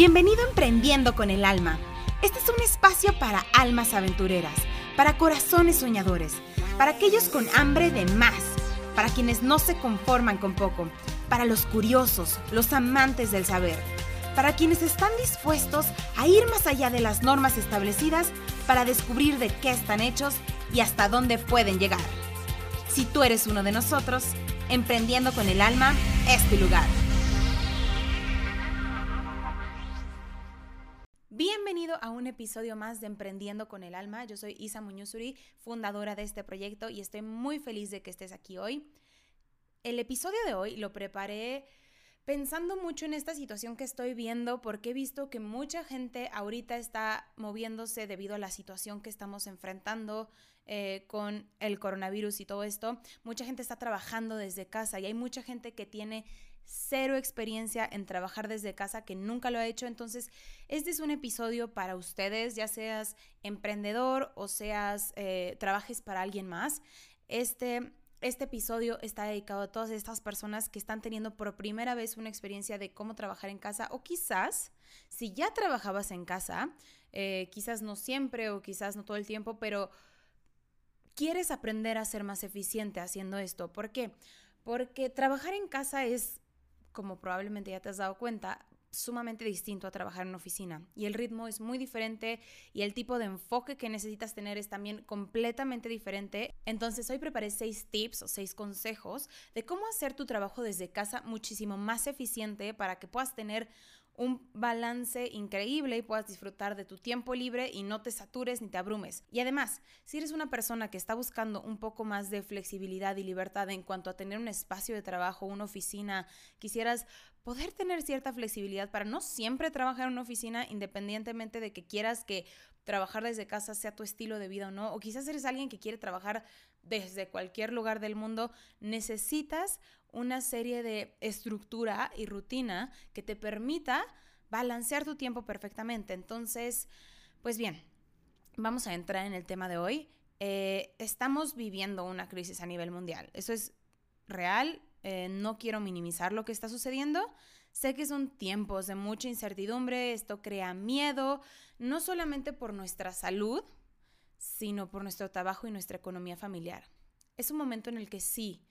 Bienvenido a Emprendiendo con el Alma. Este es un espacio para almas aventureras, para corazones soñadores, para aquellos con hambre de más, para quienes no se conforman con poco, para los curiosos, los amantes del saber, para quienes están dispuestos a ir más allá de las normas establecidas para descubrir de qué están hechos y hasta dónde pueden llegar. Si tú eres uno de nosotros, Emprendiendo con el Alma es tu lugar. A un episodio más de Emprendiendo con el Alma. Yo soy Isa Muñozuri, fundadora de este proyecto y estoy muy feliz de que estés aquí hoy. El episodio de hoy lo preparé pensando mucho en esta situación que estoy viendo porque he visto que mucha gente ahorita está moviéndose debido a la situación que estamos enfrentando eh, con el coronavirus y todo esto. Mucha gente está trabajando desde casa y hay mucha gente que tiene cero experiencia en trabajar desde casa, que nunca lo ha hecho. Entonces, este es un episodio para ustedes, ya seas emprendedor o seas, eh, trabajes para alguien más. Este este episodio está dedicado a todas estas personas que están teniendo por primera vez una experiencia de cómo trabajar en casa o quizás si ya trabajabas en casa, eh, quizás no siempre o quizás no todo el tiempo, pero quieres aprender a ser más eficiente haciendo esto. ¿Por qué? Porque trabajar en casa es, como probablemente ya te has dado cuenta, sumamente distinto a trabajar en una oficina y el ritmo es muy diferente y el tipo de enfoque que necesitas tener es también completamente diferente. Entonces hoy preparé seis tips o seis consejos de cómo hacer tu trabajo desde casa muchísimo más eficiente para que puedas tener un balance increíble y puedas disfrutar de tu tiempo libre y no te satures ni te abrumes. Y además, si eres una persona que está buscando un poco más de flexibilidad y libertad en cuanto a tener un espacio de trabajo, una oficina, quisieras poder tener cierta flexibilidad para no siempre trabajar en una oficina independientemente de que quieras que trabajar desde casa sea tu estilo de vida o no, o quizás eres alguien que quiere trabajar desde cualquier lugar del mundo, necesitas una serie de estructura y rutina que te permita balancear tu tiempo perfectamente. Entonces, pues bien, vamos a entrar en el tema de hoy. Eh, estamos viviendo una crisis a nivel mundial. Eso es real. Eh, no quiero minimizar lo que está sucediendo. Sé que son tiempos de mucha incertidumbre. Esto crea miedo, no solamente por nuestra salud, sino por nuestro trabajo y nuestra economía familiar. Es un momento en el que sí,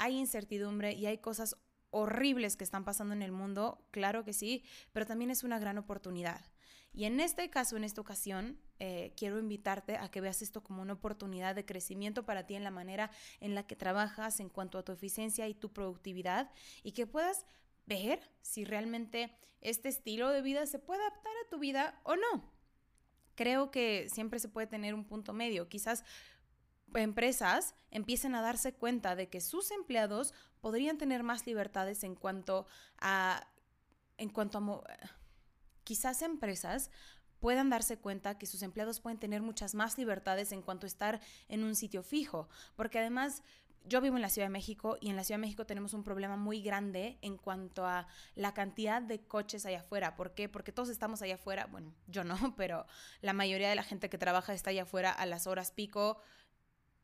hay incertidumbre y hay cosas horribles que están pasando en el mundo, claro que sí, pero también es una gran oportunidad. Y en este caso, en esta ocasión, eh, quiero invitarte a que veas esto como una oportunidad de crecimiento para ti en la manera en la que trabajas en cuanto a tu eficiencia y tu productividad y que puedas ver si realmente este estilo de vida se puede adaptar a tu vida o no. Creo que siempre se puede tener un punto medio. Quizás empresas empiecen a darse cuenta de que sus empleados podrían tener más libertades en cuanto a en cuanto a quizás empresas puedan darse cuenta que sus empleados pueden tener muchas más libertades en cuanto a estar en un sitio fijo, porque además yo vivo en la Ciudad de México y en la Ciudad de México tenemos un problema muy grande en cuanto a la cantidad de coches allá afuera. ¿Por qué? Porque todos estamos allá afuera, bueno, yo no, pero la mayoría de la gente que trabaja está allá afuera a las horas pico,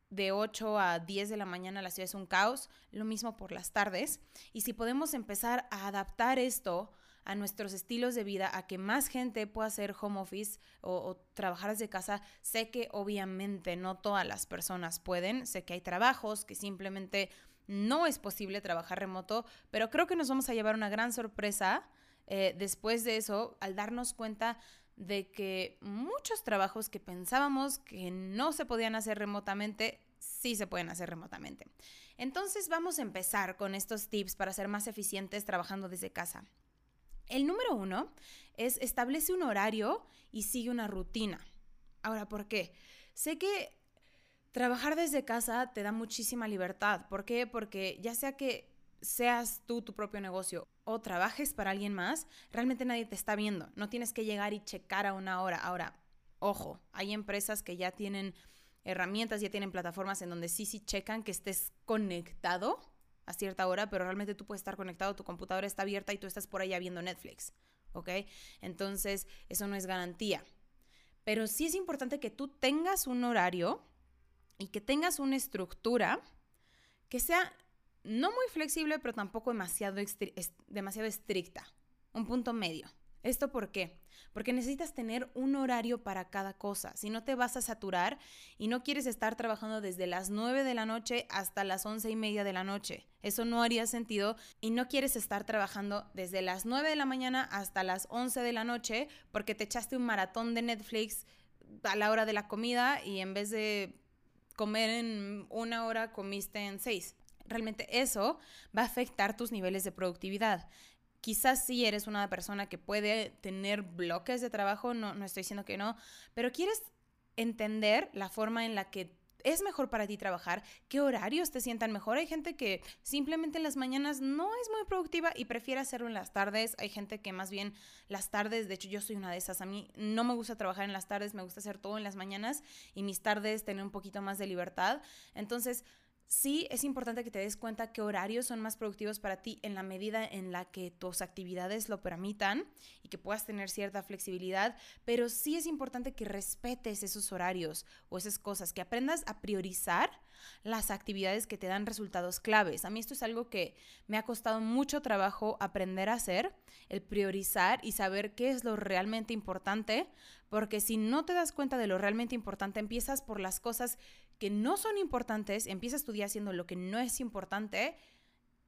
de 8 a 10 de la mañana la ciudad es un caos, lo mismo por las tardes. Y si podemos empezar a adaptar esto a nuestros estilos de vida, a que más gente pueda hacer home office o, trabajar desde casa, sé que obviamente no todas las personas pueden, sé que hay trabajos que simplemente no es posible trabajar remoto, pero creo que nos vamos a llevar una gran sorpresa eh, después de eso al darnos cuenta de que muchos trabajos que pensábamos que no se podían hacer remotamente, sí se pueden hacer remotamente. Entonces vamos a empezar con estos tips para ser más eficientes trabajando desde casa. El número uno es establece un horario y sigue una rutina. Ahora, ¿por qué? Sé que trabajar desde casa te da muchísima libertad. ¿Por qué? Porque ya sea que seas tú tu propio negocio o trabajes para alguien más, realmente nadie te está viendo. No tienes que llegar y checar a una hora. Ahora, ojo, hay empresas que ya tienen herramientas, ya tienen plataformas en donde sí, sí checan que estés conectado a cierta hora, pero realmente tú puedes estar conectado, tu computadora está abierta y tú estás por allá viendo Netflix, ¿ok? Entonces, eso no es garantía. Pero sí es importante que tú tengas un horario y que tengas una estructura que sea no muy flexible, pero tampoco demasiado, demasiado estricta. Un punto medio, ¿Esto por qué? Porque necesitas tener un horario para cada cosa. Si no te vas a saturar y no quieres estar trabajando desde las 9 de la noche hasta las 11 y media de la noche. Eso no haría sentido y no quieres estar trabajando desde las 9 de la mañana hasta las 11 de la noche porque te echaste un maratón de Netflix a la hora de la comida y en vez de comer en una hora comiste en seis. Realmente eso va a afectar tus niveles de productividad. Quizás sí eres una persona que puede tener bloques de trabajo, no, no estoy diciendo que no, pero quieres entender la forma en la que es mejor para ti trabajar, qué horarios te sientan mejor. Hay gente que simplemente en las mañanas no es muy productiva y prefiere hacerlo en las tardes. Hay gente que más bien las tardes, de hecho yo soy una de esas, a mí no me gusta trabajar en las tardes, me gusta hacer todo en las mañanas y mis tardes tener un poquito más de libertad. Entonces, sí es importante que te des cuenta qué horarios son más productivos para ti en la medida en la que tus actividades lo permitan y que puedas tener cierta flexibilidad, pero sí es importante que respetes esos horarios o esas cosas, que aprendas a priorizar las actividades que te dan resultados claves. A mí esto es algo que me ha costado mucho trabajo aprender a hacer, el priorizar y saber qué es lo realmente importante, porque si no te das cuenta de lo realmente importante, empiezas por las cosas que no son importantes, empiezas tu día haciendo lo que no es importante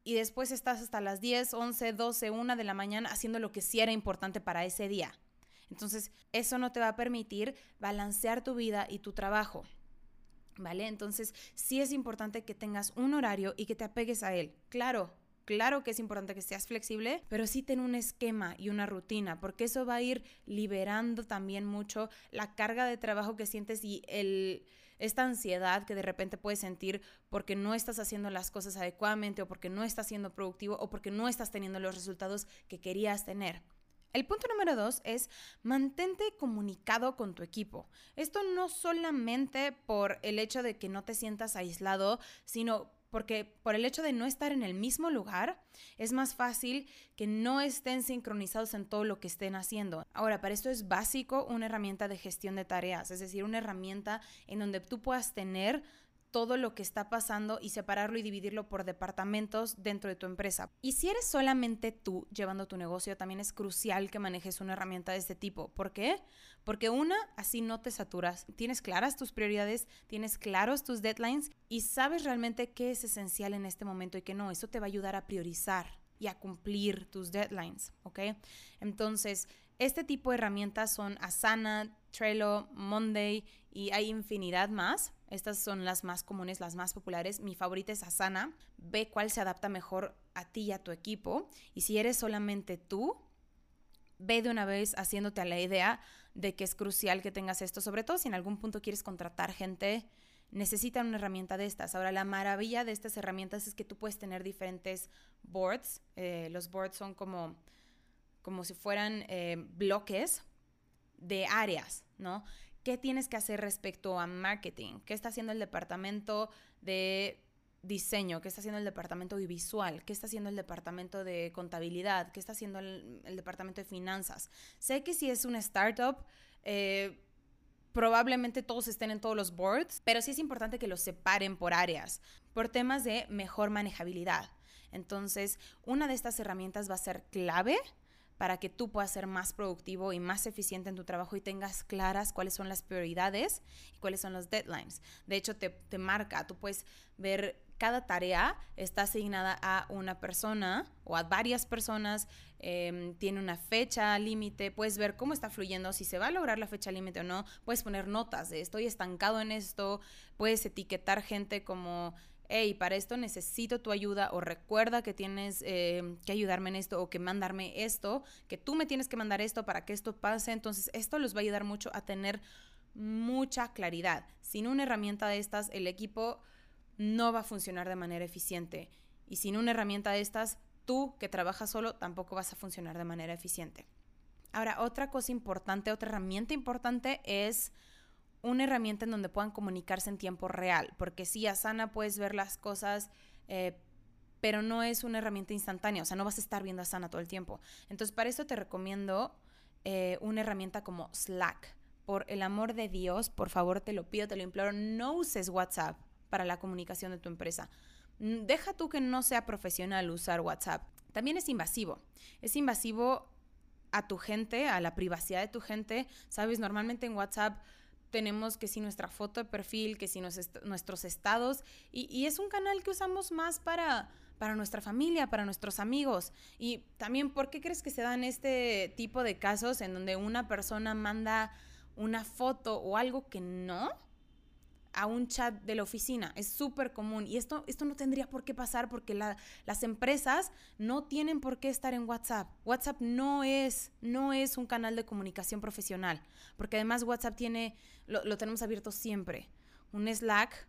y después estás hasta las 10, 11, 12, 1 de la mañana haciendo lo que sí era importante para ese día. Entonces, eso no te va a permitir balancear tu vida y tu trabajo. ¿Vale? Entonces, sí es importante que tengas un horario y que te apegues a él. Claro, Claro que es importante que seas flexible, pero sí ten un esquema y una rutina, porque eso va a ir liberando también mucho la carga de trabajo que sientes y el, esta ansiedad que de repente puedes sentir porque no estás haciendo las cosas adecuadamente o porque no estás siendo productivo o porque no estás teniendo los resultados que querías tener. El punto número dos es mantente comunicado con tu equipo. Esto no solamente por el hecho de que no te sientas aislado, sino porque por el hecho de no estar en el mismo lugar, es más fácil que no estén sincronizados en todo lo que estén haciendo. Ahora, para esto es básico una herramienta de gestión de tareas, es decir, una herramienta en donde tú puedas tener todo lo que está pasando y separarlo y dividirlo por departamentos dentro de tu empresa. Y si eres solamente tú llevando tu negocio, también es crucial que manejes una herramienta de este tipo. ¿Por qué? Porque una, así no te saturas. Tienes claras tus prioridades, tienes claros tus deadlines y sabes realmente qué es esencial en este momento y qué no. Eso te va a ayudar a priorizar y a cumplir tus deadlines, ¿ok? Entonces, este tipo de herramientas son Asana, Trello, Monday y hay infinidad más. Estas son las más comunes, las más populares. Mi favorita es Asana. Ve cuál se adapta mejor a ti y a tu equipo. Y si eres solamente tú, ve de una vez haciéndote a la idea de que es crucial que tengas esto, sobre todo si en algún punto quieres contratar gente, necesitan una herramienta de estas. Ahora, la maravilla de estas herramientas es que tú puedes tener diferentes boards. Eh, los boards son como como si fueran eh, bloques de áreas, ¿no? ¿Qué tienes que hacer respecto a marketing? ¿Qué está haciendo el departamento de diseño? ¿Qué está haciendo el departamento visual? ¿Qué está haciendo el departamento de contabilidad? ¿Qué está haciendo el, departamento de finanzas? Sé que si es una startup, eh, probablemente todos estén en todos los boards, pero sí es importante que los separen por áreas, por temas de mejor manejabilidad. Entonces, una de estas herramientas va a ser clave para que tú puedas ser más productivo y más eficiente en tu trabajo y tengas claras cuáles son las prioridades y cuáles son los deadlines. De hecho, te, marca, tú puedes ver cada tarea está asignada a una persona o a varias personas, em, tiene una fecha límite, puedes ver cómo está fluyendo, si se va a lograr la fecha límite o no, puedes poner notas de estoy estancado en esto, puedes etiquetar gente como hey, para esto necesito tu ayuda o recuerda que tienes eh, que ayudarme en esto o que mandarme esto, que tú me tienes que mandar esto para que esto pase. Entonces, esto les va a ayudar mucho a tener mucha claridad. Sin una herramienta de estas, el equipo no va a funcionar de manera eficiente. Y sin una herramienta de estas, tú que trabajas solo tampoco vas a funcionar de manera eficiente. Ahora, otra cosa importante, otra herramienta importante es una herramienta en donde puedan comunicarse en tiempo real, porque sí, Asana puedes ver las cosas, eh, pero no es una herramienta instantánea, o sea, no vas a estar viendo Asana todo el tiempo. Entonces, para eso te recomiendo eh, una herramienta como Slack. Por el amor de Dios, por favor, te lo pido, te lo imploro, no uses WhatsApp para la comunicación de tu empresa. Mm, deja tú que no sea profesional usar WhatsApp. También es invasivo. Es invasivo a tu gente, a la privacidad de tu gente. Sabes, normalmente en WhatsApp tenemos que si nuestra foto de perfil, que si nuestros estados, y, es un canal que usamos más para, para nuestra familia, para nuestros amigos. Y también, ¿por qué crees que se dan este tipo de casos en donde una persona manda una foto o algo que no? A un chat de la oficina. Es súper común y esto, esto no tendría por qué pasar porque las empresas no tienen por qué estar en WhatsApp. WhatsApp no es, no es un canal de comunicación profesional porque además WhatsApp tiene, lo, tenemos abierto siempre. Un Slack,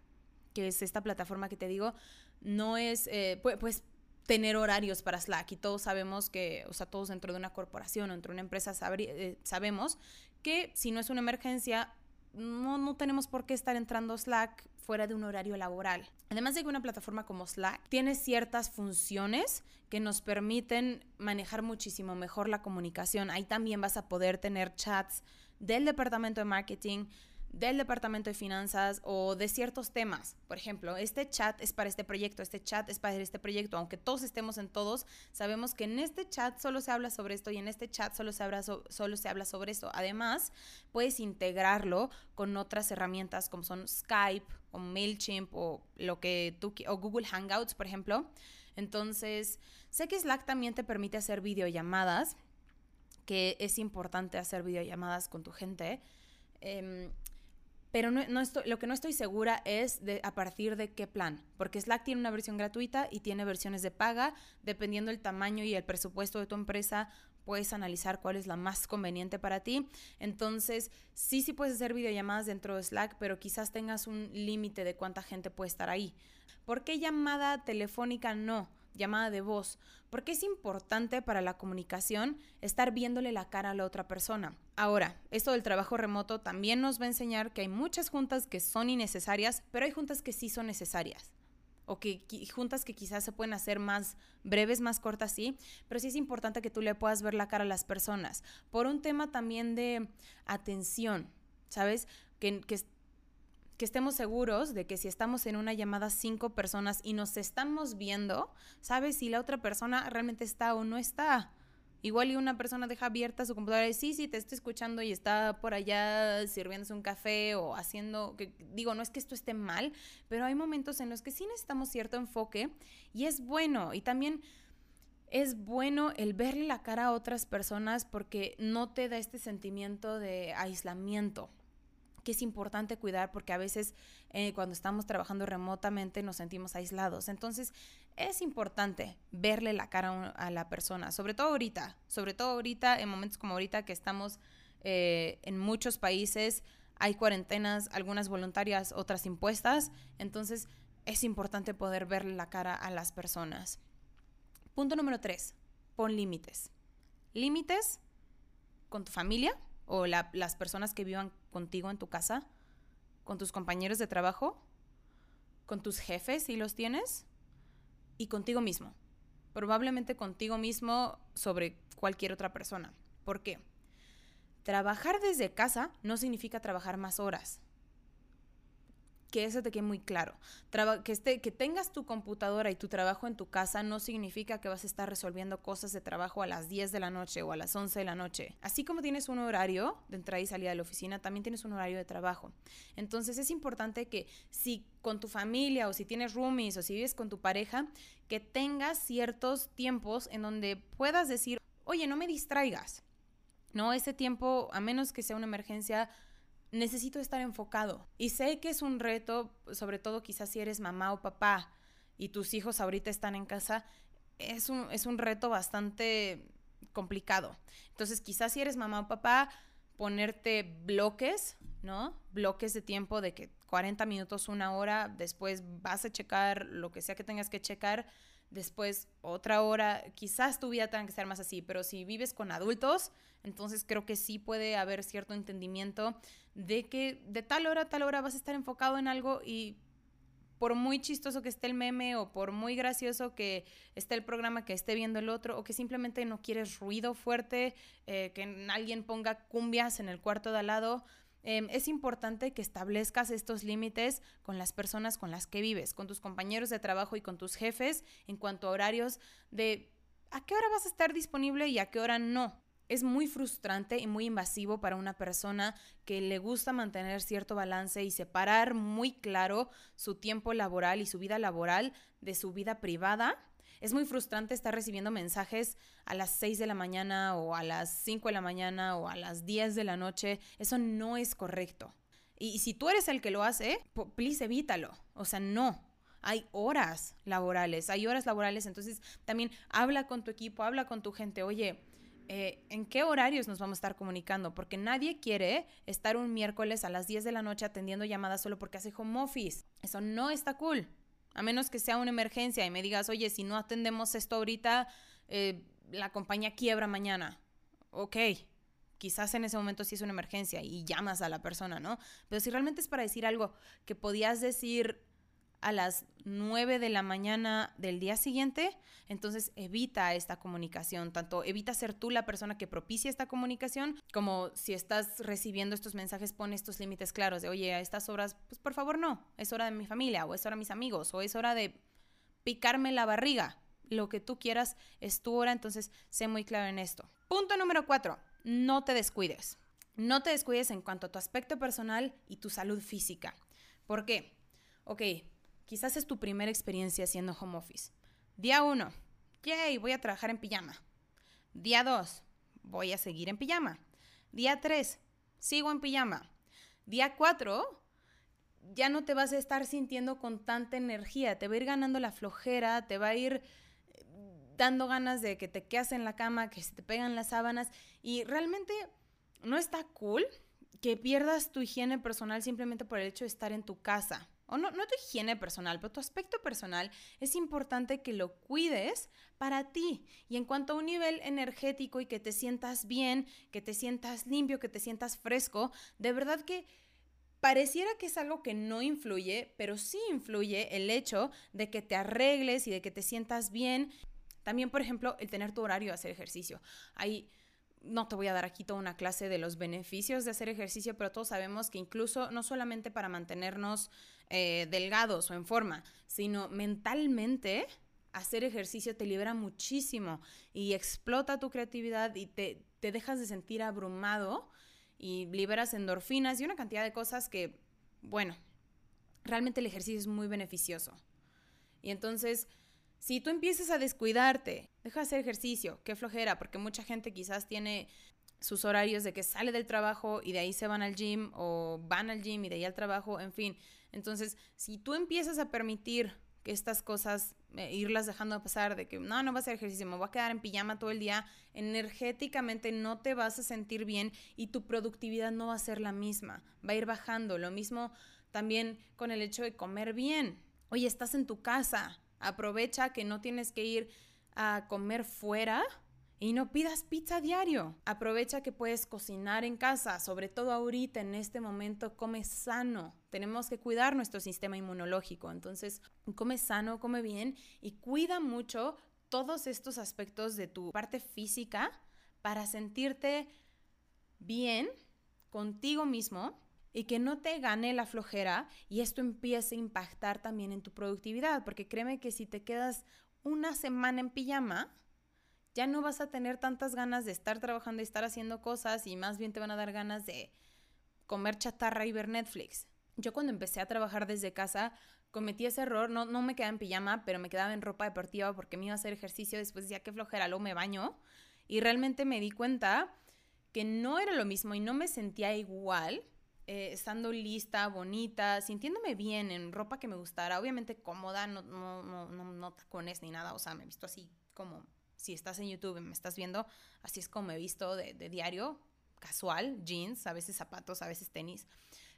que es esta plataforma que te digo, no es, eh, pues, tener horarios para Slack y todos sabemos que, o sea, todos dentro de una corporación o dentro de una empresa eh, sabemos que si no es una emergencia, no, no tenemos por qué estar entrando Slack fuera de un horario laboral. Además de que una plataforma como Slack tiene ciertas funciones que nos permiten manejar muchísimo mejor la comunicación. Ahí también vas a poder tener chats del departamento de marketing, del departamento de finanzas o de ciertos temas. Por ejemplo, este chat es para este proyecto, este chat es para este proyecto. Aunque todos estemos en todos, sabemos que en este chat solo se habla sobre esto y en este chat solo se habla, solo se habla sobre esto. Además, puedes integrarlo con otras herramientas como son Skype o MailChimp o lo que tú o Google Hangouts, por ejemplo. Entonces, sé que Slack también te permite hacer videollamadas, que es importante hacer videollamadas con tu gente. Em, pero no, estoy, lo que no estoy segura es de a partir de qué plan, porque Slack tiene una versión gratuita y tiene versiones de paga, dependiendo del tamaño y el presupuesto de tu empresa, puedes analizar cuál es la más conveniente para ti. Entonces, sí, sí puedes hacer videollamadas dentro de Slack, pero quizás tengas un límite de cuánta gente puede estar ahí. ¿Por qué llamada telefónica no? Llamada de voz, porque es importante para la comunicación estar viéndole la cara a la otra persona. Ahora, esto del trabajo remoto también nos va a enseñar que hay muchas juntas que son innecesarias, pero hay juntas que sí son necesarias. O que juntas que quizás se pueden hacer más breves, más cortas, sí, pero sí es importante que tú le puedas ver la cara a las personas. Por un tema también de atención, ¿sabes? Que, que que estemos seguros de que si estamos en una llamada cinco personas y nos estamos viendo, sabes si la otra persona realmente está o no está. Igual y una persona deja abierta su computadora y sí, sí, te estoy escuchando y está por allá sirviéndose un café o haciendo, que digo, no es que esto esté mal, pero hay momentos en los que sí necesitamos cierto enfoque y es bueno. Y también es bueno el verle la cara a otras personas porque no te da este sentimiento de aislamiento que es importante cuidar porque a veces eh, cuando estamos trabajando remotamente nos sentimos aislados. Entonces es importante verle la cara a la persona, sobre todo ahorita, sobre todo ahorita, en momentos como ahorita que estamos eh, en muchos países, hay cuarentenas, algunas voluntarias, otras impuestas, entonces es importante poder verle la cara a las personas. Punto número tres, pon límites. Límites con tu familia, o las personas que vivan contigo en tu casa, con tus compañeros de trabajo, con tus jefes si los tienes, y contigo mismo. Probablemente contigo mismo sobre cualquier otra persona. ¿Por qué? Trabajar desde casa no significa trabajar más horas que eso te quede muy claro. que, que tengas tu computadora y tu trabajo en tu casa no significa que vas a estar resolviendo cosas de trabajo a las 10 de la noche o a las 11 de la noche. Así como tienes un horario de entrada y salida de la oficina, también tienes un horario de trabajo. Entonces es importante que si con tu familia o si tienes roomies o si vives con tu pareja, que tengas ciertos tiempos en donde puedas decir, oye, no me distraigas. No, ese tiempo, a menos que sea una emergencia, necesito estar enfocado. Y sé que es un reto, sobre todo quizás si eres mamá o papá y tus hijos ahorita están en casa, es un, es un reto bastante complicado. Entonces quizás si eres mamá o papá, ponerte bloques, ¿no? Bloques de tiempo de que 40 minutos, una hora, después vas a checar lo que sea que tengas que checar, después otra hora, quizás tu vida tenga que ser más así, pero si vives con adultos, entonces creo que sí puede haber cierto entendimiento de que de tal hora a tal hora vas a estar enfocado en algo y por muy chistoso que esté el meme o por muy gracioso que esté el programa que esté viendo el otro o que simplemente no quieres ruido fuerte, eh, que alguien ponga cumbias en el cuarto de al lado, em, es importante que establezcas estos límites con las personas con las que vives, con tus compañeros de trabajo y con tus jefes en cuanto a horarios de a qué hora vas a estar disponible y a qué hora no. Es muy frustrante y muy invasivo para una persona que le gusta mantener cierto balance y separar muy claro su tiempo laboral y su vida laboral de su vida privada. Es muy frustrante estar recibiendo mensajes a las 6 de la mañana o a las 5 de la mañana o a las 10 de la noche. Eso no es correcto. Y si tú eres el que lo hace, please evítalo. O sea, no. Hay horas laborales, hay horas laborales, entonces también habla con tu equipo, habla con tu gente, oye, eh, en qué horarios nos vamos a estar comunicando, porque nadie quiere estar un miércoles a las 10 de la noche atendiendo llamadas solo porque hace home office. Eso no está cool. A menos que sea una emergencia y me digas, oye, si no atendemos esto ahorita, eh, la compañía quiebra mañana. Ok, quizás en ese momento sí es una emergencia y llamas a la persona, ¿no? Pero si realmente es para decir algo que podías decir a las 9 de la mañana del día siguiente, entonces evita esta comunicación, tanto evita ser tú la persona que propicia esta comunicación, como si estás recibiendo estos mensajes, pon estos límites claros de, oye, a estas horas, pues por favor no, es hora de mi familia, o es hora de mis amigos, o es hora de picarme la barriga, lo que tú quieras es tu hora, entonces sé muy claro en esto. Punto número 4, no te descuides. No te descuides en cuanto a tu aspecto personal y tu salud física. ¿Por qué? Ok, Quizás es tu primera experiencia haciendo home office. Día 1, yay, voy a trabajar en pijama. Día 2, voy a seguir en pijama. Día 3, sigo en pijama. Día 4, ya no te vas a estar sintiendo con tanta energía, te va a ir ganando la flojera, te va a ir eh, dando ganas de que te quedes en la cama, que se te pegan las sábanas y realmente no está cool que pierdas tu higiene personal simplemente por el hecho de estar en tu casa o no, no tu higiene personal, pero tu aspecto personal, es importante que lo cuides para ti. Y en cuanto a un nivel energético y que te sientas bien, que te sientas limpio, que te sientas fresco, de verdad que pareciera que es algo que no influye, pero sí influye el hecho de que te arregles y de que te sientas bien. También, por ejemplo, el tener tu horario de hacer ejercicio. Hay no te voy a dar aquí toda una clase de los beneficios de hacer ejercicio, pero todos sabemos que incluso no solamente para mantenernos eh, delgados o en forma, sino mentalmente hacer ejercicio te libera muchísimo y explota tu creatividad y te, te dejas de sentir abrumado y liberas endorfinas y una cantidad de cosas que, bueno, realmente el ejercicio es muy beneficioso. Y entonces si tú empiezas a descuidarte, deja de hacer ejercicio, qué flojera, porque mucha gente quizás tiene sus horarios de que sale del trabajo y de ahí se van al gym o van al gym y de ahí al trabajo, en fin. Entonces, si tú empiezas a permitir que estas cosas, eh, irlas dejando pasar, de que no, no va a hacer ejercicio, me voy a quedar en pijama todo el día, energéticamente no te vas a sentir bien y tu productividad no va a ser la misma, va a ir bajando. Lo mismo también con el hecho de comer bien. Oye, estás en tu casa, Aprovecha que no tienes que ir a comer fuera y no pidas pizza diario. Aprovecha que puedes cocinar en casa, sobre todo ahorita en este momento, come sano. Tenemos que cuidar nuestro sistema inmunológico. Entonces, come sano, come bien y cuida mucho todos estos aspectos de tu parte física para sentirte bien contigo mismo y que no te gane la flojera y esto empiece a impactar también en tu productividad, porque créeme que si te quedas una semana en pijama, ya no vas a tener tantas ganas de estar trabajando y estar haciendo cosas y más bien te van a dar ganas de comer chatarra y ver Netflix. Yo cuando empecé a trabajar desde casa cometí ese error, no, no me quedaba en pijama, pero me quedaba en ropa deportiva porque me iba a hacer ejercicio, después decía que flojera, luego me baño y realmente me di cuenta que no era lo mismo y no me sentía igual eh, estando lista, bonita, sintiéndome bien en ropa que me gustara, obviamente cómoda, no, no, no, no, no tacones ni nada, o sea, me he visto así como si estás en YouTube y me estás viendo, así es como me he visto de, diario, casual, jeans, a veces zapatos, a veces tenis,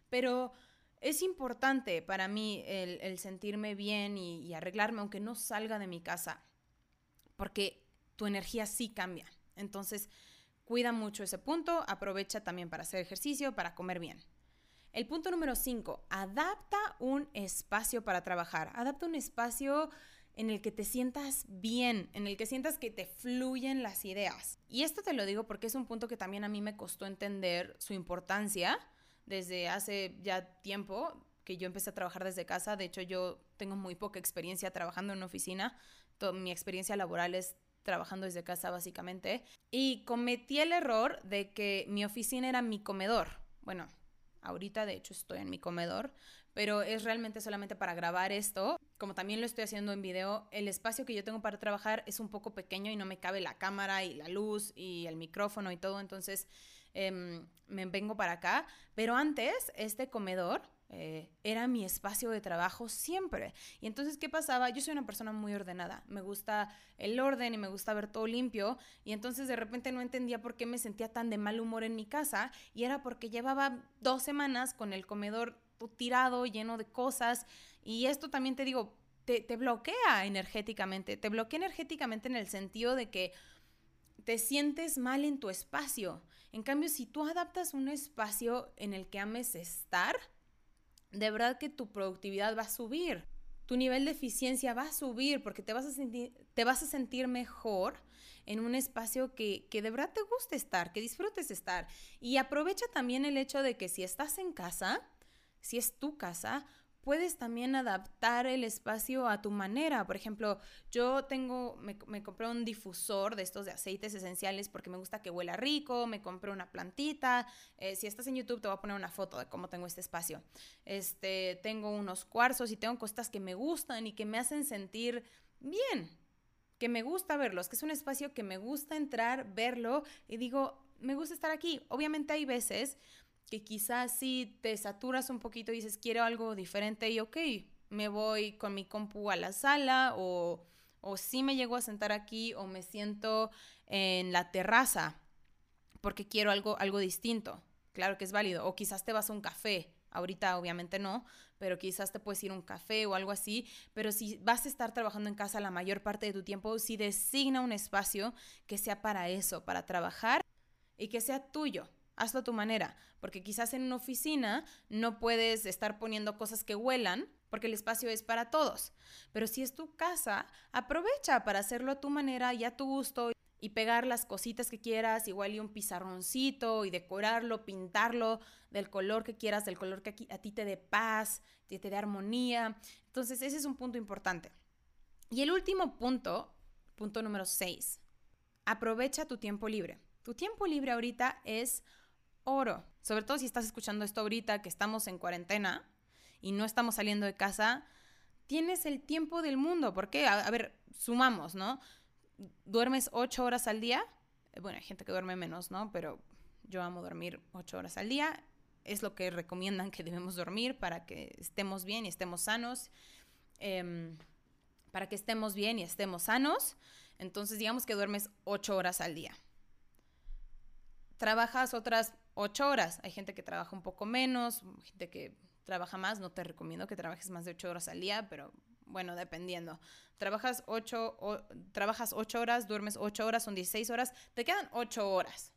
pero es importante para mí el, sentirme bien y, y, arreglarme, aunque no salga de mi casa, porque tu energía sí cambia. Entonces, cuida mucho ese punto, aprovecha también para hacer ejercicio, para comer bien. El punto número 5, adapta un espacio para trabajar. Adapta un espacio en el que te sientas bien, en el que sientas que te fluyen las ideas. Y esto te lo digo porque es un punto que también a mí me costó entender su importancia desde hace ya tiempo que yo empecé a trabajar desde casa. De hecho, yo tengo muy poca experiencia trabajando en una oficina. mi experiencia laboral es trabajando desde casa básicamente. Y cometí el error de que mi oficina era mi comedor. Bueno, ahorita de hecho estoy en mi comedor, pero es realmente solamente para grabar esto. Como también lo estoy haciendo en video, el espacio que yo tengo para trabajar es un poco pequeño y no me cabe la cámara y la luz y el micrófono y todo, entonces em, me vengo para acá. Pero antes, este comedor eh, era mi espacio de trabajo siempre. Y entonces, ¿qué pasaba? Yo soy una persona muy ordenada, me gusta el orden y me gusta ver todo limpio. Y entonces de repente no entendía por qué me sentía tan de mal humor en mi casa. Y era porque llevaba dos semanas con el comedor tirado, lleno de cosas. Y esto también te digo, te, te bloquea energéticamente. Te bloquea energéticamente en el sentido de que te sientes mal en tu espacio. En cambio, si tú adaptas un espacio en el que ames estar, de verdad que tu productividad va a subir. Tu nivel de eficiencia va a subir porque te vas a sentir, te vas a sentir mejor en un espacio que, que de verdad te guste estar, que disfrutes estar. Y aprovecha también el hecho de que si estás en casa, si es tu casa, puedes también adaptar el espacio a tu manera. Por ejemplo, yo tengo, me, compré un difusor de estos de aceites esenciales porque me gusta que huela rico, me compré una plantita. Eh, si estás en YouTube te voy a poner una foto de cómo tengo este espacio. Este, tengo unos cuarzos y tengo cosas que me gustan y que me hacen sentir bien, que me gusta verlos, que es un espacio que me gusta entrar, verlo y digo, me gusta estar aquí. Obviamente hay veces que quizás si te saturas un poquito y dices, quiero algo diferente y ok, me voy con mi compu a la sala o, o sí me llego a sentar aquí o me siento en la terraza porque quiero algo, algo distinto. Claro que es válido. O quizás te vas a un café. Ahorita obviamente no, pero quizás te puedes ir a un café o algo así. Pero si vas a estar trabajando en casa la mayor parte de tu tiempo, sí designa un espacio que sea para eso, para trabajar y que sea tuyo hazlo a tu manera, porque quizás en una oficina no puedes estar poniendo cosas que huelan, porque el espacio es para todos. Pero si es tu casa, aprovecha para hacerlo a tu manera y a tu gusto y pegar las cositas que quieras, igual y un pizarroncito y decorarlo, pintarlo del color que quieras, del color que a ti te dé paz, te, te dé armonía. Entonces, ese es un punto importante. Y el último punto, punto número 6, aprovecha tu tiempo libre. Tu tiempo libre ahorita es oro. Sobre todo si estás escuchando esto ahorita que estamos en cuarentena y no estamos saliendo de casa, tienes el tiempo del mundo. ¿Por qué? A, ver, sumamos, ¿no? ¿Duermes ocho horas al día? Eh, bueno, hay gente que duerme menos, ¿no? Pero yo amo dormir ocho horas al día. Es lo que recomiendan que debemos dormir para que estemos bien y estemos sanos. Em, para que estemos bien y estemos sanos. Entonces, digamos que duermes ocho horas al día. Trabajas otras ocho horas. Hay gente que trabaja un poco menos, gente que trabaja más. No te recomiendo que trabajes más de ocho horas al día, pero bueno, dependiendo. Trabajas ocho, trabajas ocho horas, duermes ocho horas, son 16 horas, te quedan ocho horas.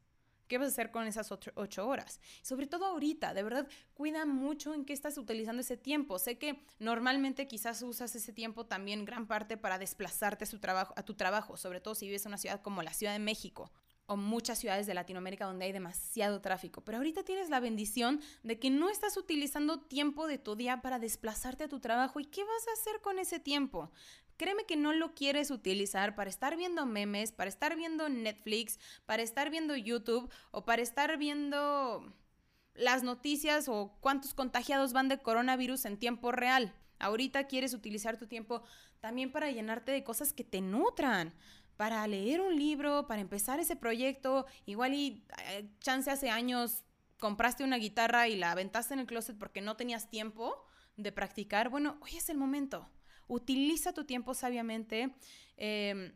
¿Qué vas a hacer con esas ocho, horas? Sobre todo ahorita, de verdad, cuida mucho en qué estás utilizando ese tiempo. Sé que normalmente quizás usas ese tiempo también gran parte para desplazarte a, su trabajo, a tu trabajo, sobre todo si vives en una ciudad como la Ciudad de México, o muchas ciudades de Latinoamérica donde hay demasiado tráfico. Pero ahorita tienes la bendición de que no estás utilizando tiempo de tu día para desplazarte a tu trabajo. ¿Y qué vas a hacer con ese tiempo? Créeme que no lo quieres utilizar para estar viendo memes, para estar viendo Netflix, para estar viendo YouTube o para estar viendo las noticias o cuántos contagiados van de coronavirus en tiempo real. Ahorita quieres utilizar tu tiempo también para llenarte de cosas que te nutran para leer un libro, para empezar ese proyecto, igual y eh, chance hace años compraste una guitarra y la aventaste en el closet porque no tenías tiempo de practicar, bueno, hoy es el momento. Utiliza tu tiempo sabiamente, em,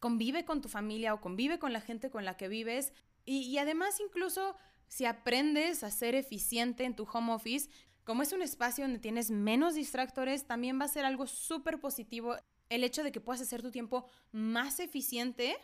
convive con tu familia o convive con la gente con la que vives y, y además incluso si aprendes a ser eficiente en tu home office, como es un espacio donde tienes menos distractores, también va a ser algo súper positivo el hecho de que puedas hacer tu tiempo más eficiente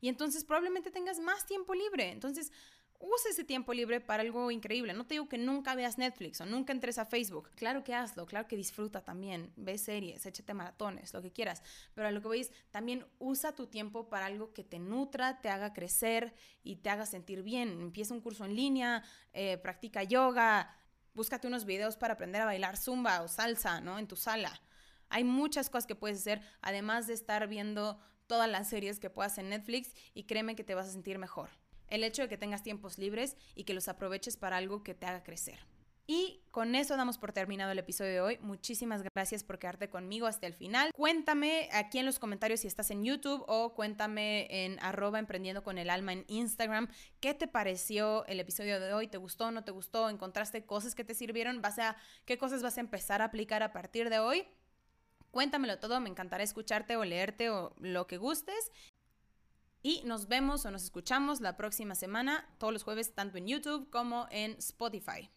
y entonces probablemente tengas más tiempo libre. Entonces, usa ese tiempo libre para algo increíble. No te digo que nunca veas Netflix o nunca entres a Facebook. Claro que hazlo, claro que disfruta también. Ve series, échate maratones, lo que quieras. Pero a lo que veis, también usa tu tiempo para algo que te nutra, te haga crecer y te haga sentir bien. Empieza un curso en línea, eh, practica yoga, búscate unos videos para aprender a bailar zumba o salsa, ¿no? En tu sala. Hay muchas cosas que puedes hacer, además de estar viendo todas las series que puedas en Netflix y créeme que te vas a sentir mejor. El hecho de que tengas tiempos libres y que los aproveches para algo que te haga crecer. Y con eso damos por terminado el episodio de hoy. Muchísimas gracias por quedarte conmigo hasta el final. Cuéntame aquí en los comentarios si estás en YouTube o cuéntame en arroba emprendiendo con el alma en Instagram. ¿Qué te pareció el episodio de hoy? ¿Te gustó? ¿No te gustó? ¿Encontraste cosas que te sirvieron? ¿Vas a, ¿Qué cosas vas a empezar a aplicar a partir de hoy? Cuéntamelo todo, me encantará escucharte o leerte o lo que gustes. Y nos vemos o nos escuchamos la próxima semana, todos los jueves, tanto en YouTube como en Spotify.